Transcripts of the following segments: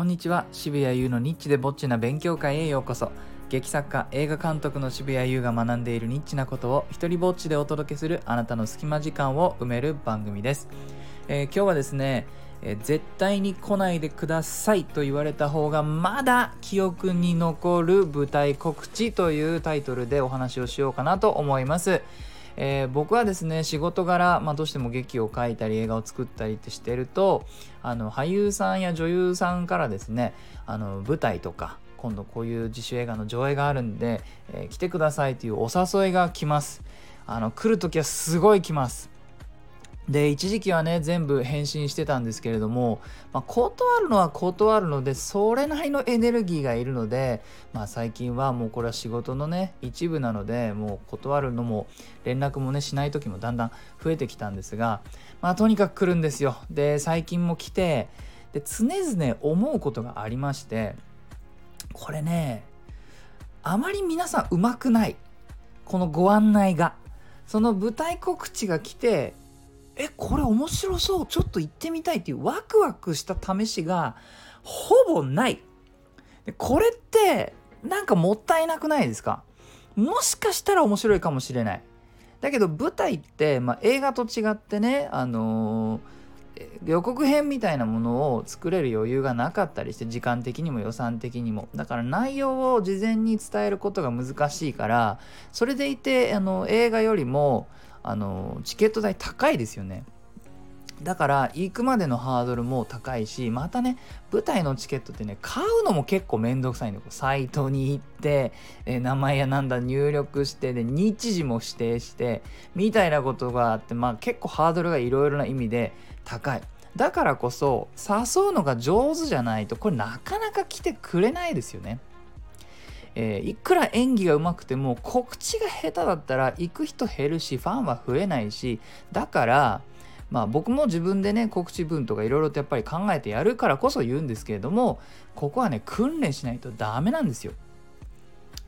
こんにちは。渋谷優のニッチでぼっちな勉強会へようこそ。劇作家映画監督の渋谷優が学んでいるニッチなことを一人ぼっちでお届けするあなたの隙間時間を埋める番組です、えー、今日はですね、えー、絶対に来ないでくださいと言われた方がまだ記憶に残る舞台告知というタイトルでお話をしようかなと思います。えー、僕はですね仕事柄、まあ、どうしても劇を書いたり映画を作ったりってしてるとあの俳優さんや女優さんからですねあの舞台とか今度こういう自主映画の上映があるんで、えー、来てくださいというお誘いが来ます。あの来る時はすごい来ます。で一時期はね全部返信してたんですけれども、まあ、断るのは断るのでそれなりのエネルギーがいるので、まあ、最近はもうこれは仕事のね一部なのでもう断るのも連絡もねしない時もだんだん増えてきたんですが、まあ、とにかく来るんですよ。で最近も来てで常々思うことがありましてこれねあまり皆さんうまくない。このご案内が。その舞台告知が来てえこれ面白そうちょっと行ってみたいっていうワクワクした試しがほぼない。これってなんかもったいなくないですか？もしかしたら面白いかもしれない。だけど舞台って、まあ、映画と違ってねあのー予告編みたいなものを作れる余裕がなかったりして時間的にも予算的にも。だから内容を事前に伝えることが難しいからそれでいてあの映画よりもあのチケット代高いですよね。だから行くまでのハードルも高いしまたね舞台のチケットってね買うのも結構めんどくさいんでサイトに行って、え、名前やなんだ入力してで日時も指定してみたいなことがあってまあ結構ハードルがいろいろな意味で高い。だからこそ誘うのが上手じゃないとこれなかなか来てくれないですよね。えー、いくら演技がうまくても告知が下手だったら行く人減るしファンは増えないしだからまあ僕も自分でね告知文とかいろいろとやっぱり考えてやるからこそ言うんですけれどもここはね訓練しないとダメなんですよ。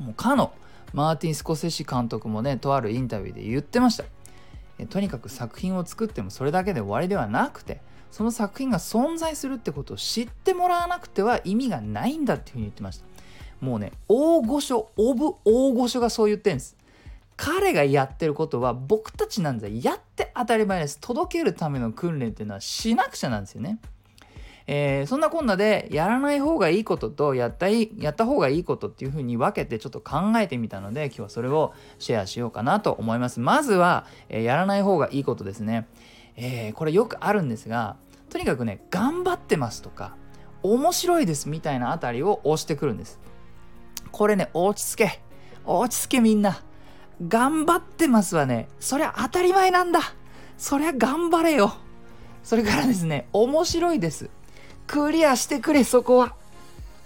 もうかのマーティン・スコセッシ監督もねとあるインタビューで言ってました。とにかく作品を作ってもそれだけで終わりではなくてその作品が存在するってことを知ってもらわなくては意味がないんだっていうふうに言ってました。もうね大御所オブ大御所がそう言ってんです。彼がやってることは僕たちなんざやって当たり前です。届けるための訓練っていうのはしなくちゃなんですよね。えー、そんなこんなでやらない方がいいこととやったいやった方がいいことっていう風に分けてちょっと考えてみたので今日はそれをシェアしようかなと思います。まずは、えー、やらない方がいいことですね、えー、これよくあるんですがとにかくね頑張ってますとか面白いですみたいなあたりを押してくるんです。これね、落ち着け。落ち着けみんな。頑張ってますわね。そりゃ当たり前なんだ。そりゃ頑張れよ。それからですね、面白いです。クリアしてくれ、そこは。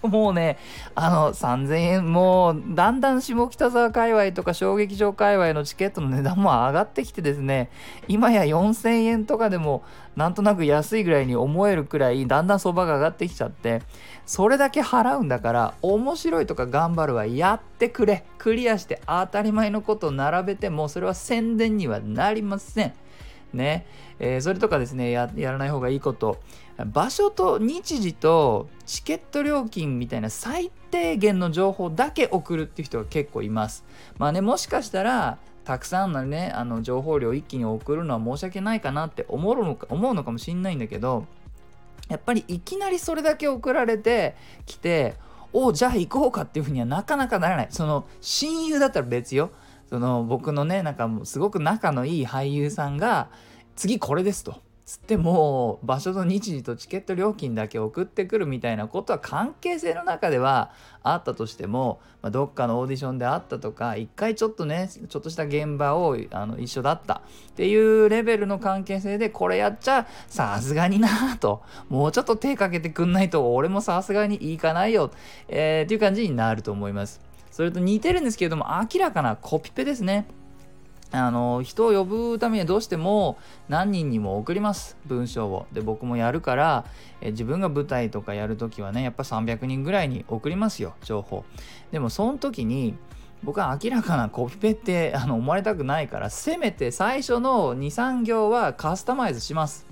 もうね、あの、3000円、もう、だんだん下北沢界隈とか小劇場界隈のチケットの値段も上がってきてですね、今や4000円とかでも、なんとなく安いぐらいに思えるくらい、だんだん相場が上がってきちゃって、それだけ払うんだから、面白いとか頑張るはやってくれ。クリアして当たり前のことを並べても、それは宣伝にはなりません。ね。えー、それとかですねや、らない方がいいこと。場所と日時とチケット料金みたいな最低限の情報だけ送るっていう人が結構います。まあね、もしかしたら、たくさんのね、あの情報量一気に送るのは申し訳ないかなって思うのか思うのかもしんないんだけど、やっぱりいきなりそれだけ送られてきて、おじゃあ行こうかっていうふうにはなかなかならない。その親友だったら別よ。その僕のね、なんかすごく仲のいい俳優さんが、次これですと。つってもう場所と日時とチケット料金だけ送ってくるみたいなことは関係性の中ではあったとしても、まあ、どっかのオーディションであったとか一回ちょっとねちょっとした現場をあの一緒だったっていうレベルの関係性でこれやっちゃさすがになともうちょっと手かけてくんないと俺もさすがにいかないよ、えー、っていう感じになると思います。それと似てるんですけれども明らかなコピペですね。あの人を呼ぶためにはどうしても何人にも送ります文章を。で僕もやるからえ自分が舞台とかやるときはねやっぱ300人ぐらいに送りますよ情報。でもその時に僕は明らかなコピペって あの思われたくないからせめて最初の23行はカスタマイズします。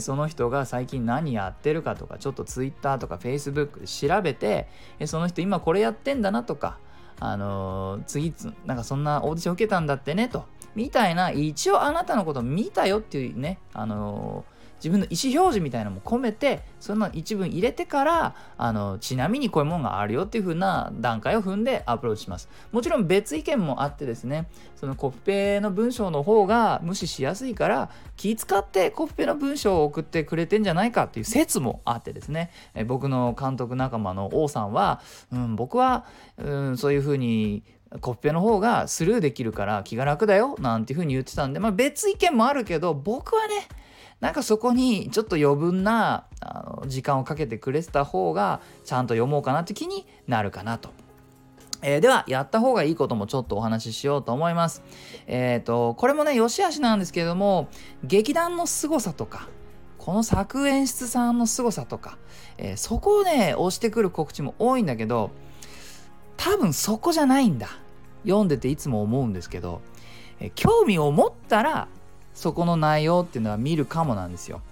その人が最近何やってるかとかちょっと Twitter とか Facebook で調べてその人今これやってんだなとかあのー、次なんかそんなオーディション受けたんだってねと。みたいな一応あなたのこと見たよっていうねあのー自分の意思表示みたいなのも込めてその一文入れてからあのちなみにこういうものがあるよっていう風な段階を踏んでアプローチします。もちろん別意見もあってですねそのコピペの文章の方が無視しやすいから気使ってコピペの文章を送ってくれてんじゃないかっていう説もあってですねえ僕の監督仲間の王さんは、うん、僕は、うん、そういう風にコピペの方がスルーできるから気が楽だよなんていう風に言ってたんで、まあ、別意見もあるけど僕はねなんかそこにちょっと余分なあの時間をかけてくれてた方がちゃんと読もうかなって気になるかなと。えー、では、やった方がいいこともちょっとお話ししようと思います。えっ、ー、と、これもね、良し悪しなんですけれども、劇団の凄さとか、この作演出さんの凄さとか、えー、そこをね、押してくる告知も多いんだけど、多分そこじゃないんだ。読んでていつも思うんですけど、え興味を持ったらそこの内容っていうのは見るかもなんですよ。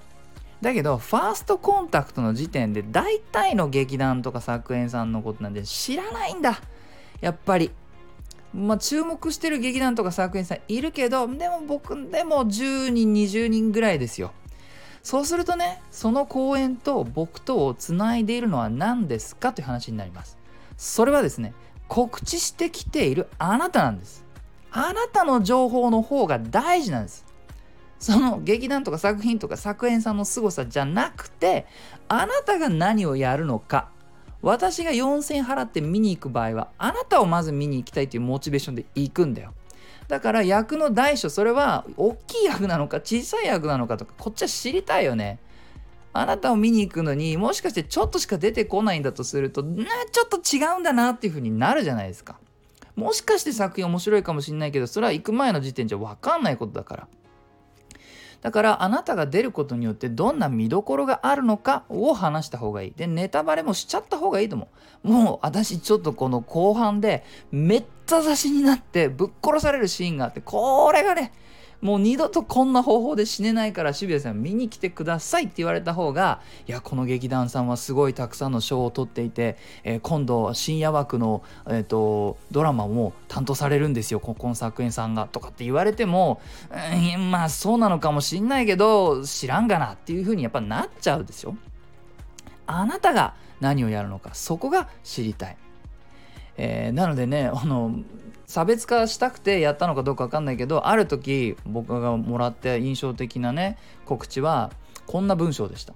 だけど、ファーストコンタクトの時点で大体の劇団とか作演さんのことなんで知らないんだ。やっぱり。まあ、注目してる劇団とか作演さんいるけど、でも僕でも10人、20人ぐらいですよ。そうするとね、その公演と僕とをつないでいるのは何ですかという話になります。それはですね、告知してきているあなたなんです。あなたの情報の方が大事なんです。その劇団とか作品とか作演さんの凄さじゃなくてあなたが何をやるのか。私が4000円払って見に行く場合はあなたをまず見に行きたいというモチベーションで行くんだよ。だから役の大小それは大きい役なのか小さい役なのかとかこっちは知りたいよね。あなたを見に行くのにもしかしてちょっとしか出てこないんだとするとなちょっと違うんだなっていう風になるじゃないですか。もしかして作品面白いかもしれないけどそれは行く前の時点じゃ分かんないことだから。だからあなたが出ることによってどんな見どころがあるのかを話した方がいい。で、ネタバレもしちゃった方がいいと思う。もう私ちょっとこの後半でめった刺しになってぶっ殺されるシーンがあって、これがね、もう二度とこんな方法で死ねないから渋谷さん見に来てくださいって言われた方がいやこの劇団さんはすごいたくさんの賞を取っていて、えー、今度深夜枠の、えーと、ドラマも担当されるんですよここの作演さんがとかって言われても、うん、まあそうなのかもしんないけど知らんがなっていう風にやっぱなっちゃうでしょあなたが何をやるのかそこが知りたい。えー、なのでね あの差別化したくてやったのかどうか分かんないけどある時僕がもらった印象的なね告知はこんな文章でした、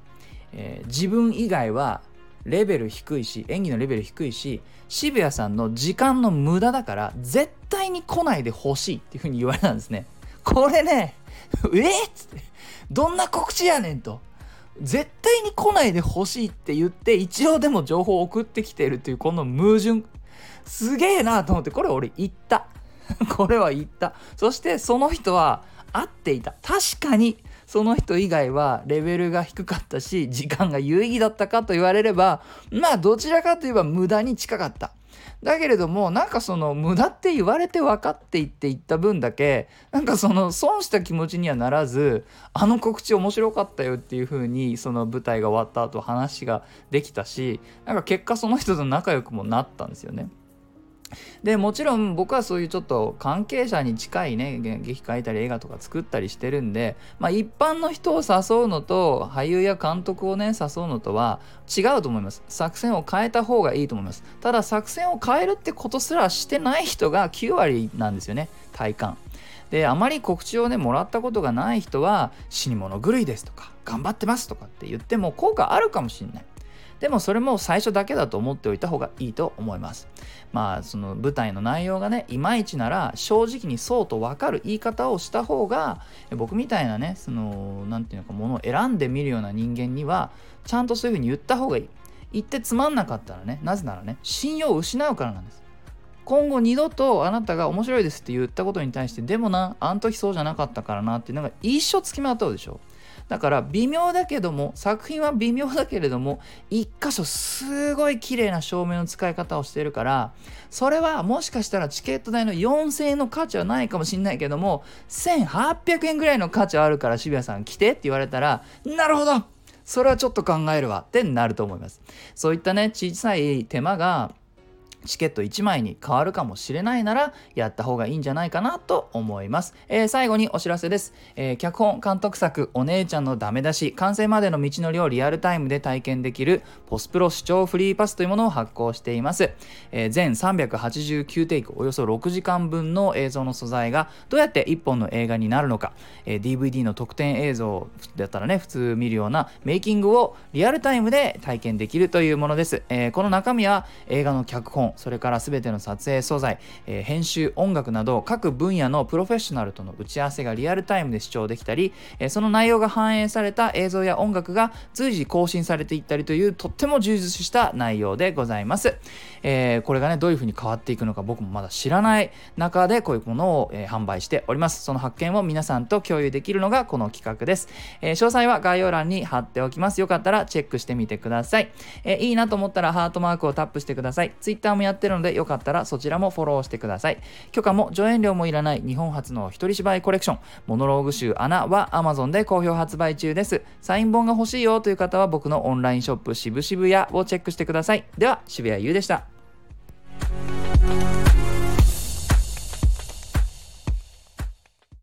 えー、自分以外はレベル低いし演技のレベル低いし渋谷さんの時間の無駄だから絶対に来ないでほしいっていうふうに言われたんですね。これね えっ？つって。どんな告知やねんと。絶対に来ないでほしいって言って一応でも情報を送ってきてるっていうこの矛盾すげえなと思ってこれ俺言った。これは言った。そしてその人は会っていた。確かにその人以外はレベルが低かったし時間が有意義だったかと言われればまあどちらかといえば無駄に近かっただけれどもなんかその無駄って言われて分かっていって言った分だけなんかその損した気持ちにはならずあの告知面白かったよっていう風にその舞台が終わった後話ができたしなんか結果その人と仲良くもなったんですよね。でもちろん僕はそういうちょっと関係者に近いね劇書いたり映画とか作ったりしてるんで、まあ、一般の人を誘うのと俳優や監督をね誘うのとは違うと思います。作戦を変えた方がいいと思います。ただ作戦を変えるってことすらしてない人が9割なんですよね体感。であまり告知をねもらったことがない人は死に物狂いですとか頑張ってますとかって言っても効果あるかもしれない。でもそれも最初だけだと思っておいた方がいいと思います。まあその舞台の内容がねいまいちなら正直にそうと分かる言い方をした方が僕みたいなねその何て言うのかものを選んでみるような人間にはちゃんとそういうふうに言った方がいい。言ってつまんなかったらねなぜならね信用を失うからなんです。今後二度とあなたが面白いですって言ったことに対してでもなあの時そうじゃなかったからなっていうのが一生つきまとうでしょだから微妙だけども作品は微妙だけれども一箇所すごい綺麗な照明の使い方をしてるからそれはもしかしたらチケット代の4000円の価値はないかもしんないけども1800円ぐらいの価値はあるから渋谷さん来てって言われたらなるほどそれはちょっと考えるわってなると思います。そういったね小さい手間がチケット1枚に変わるかもしれないならやった方がいいんじゃないかなと思います、えー、最後にお知らせです、えー、脚本監督作お姉ちゃんのダメ出し完成までの道のりをリアルタイムで体験できるポスプロ視聴フリーパスというものを発行しています、えー、全389テイクおよそ6時間分の映像の素材がどうやって1本の映画になるのか、え DVD の特典映像だったらね普通見るようなメイキングをリアルタイムで体験できるというものです、えこの中身は映画の脚本それから全ての撮影素材、えー、編集音楽など各分野のプロフェッショナルとの打ち合わせがリアルタイムで視聴できたり、えー、その内容が反映された映像や音楽が随時更新されていったりというとっても充実した内容でございます、えー、これがねどういう風に変わっていくのか僕もまだ知らない中でこういうものを、え販売しております。その発見を皆さんと共有できるのがこの企画です、え詳細は概要欄に貼っておきます。よかったらチェックしてみてください、えいいなと思ったらハートマークをタップしてください。Twitter もやってるのでよかったらそちらもフォローしてください。許可も助演料もいらない日本初の一人芝居コレクション。モノローグ集アナは Amazon で好評発売中です。サイン本が欲しいよという方は僕のオンラインショップ渋々屋をチェックしてください。では渋谷優でした。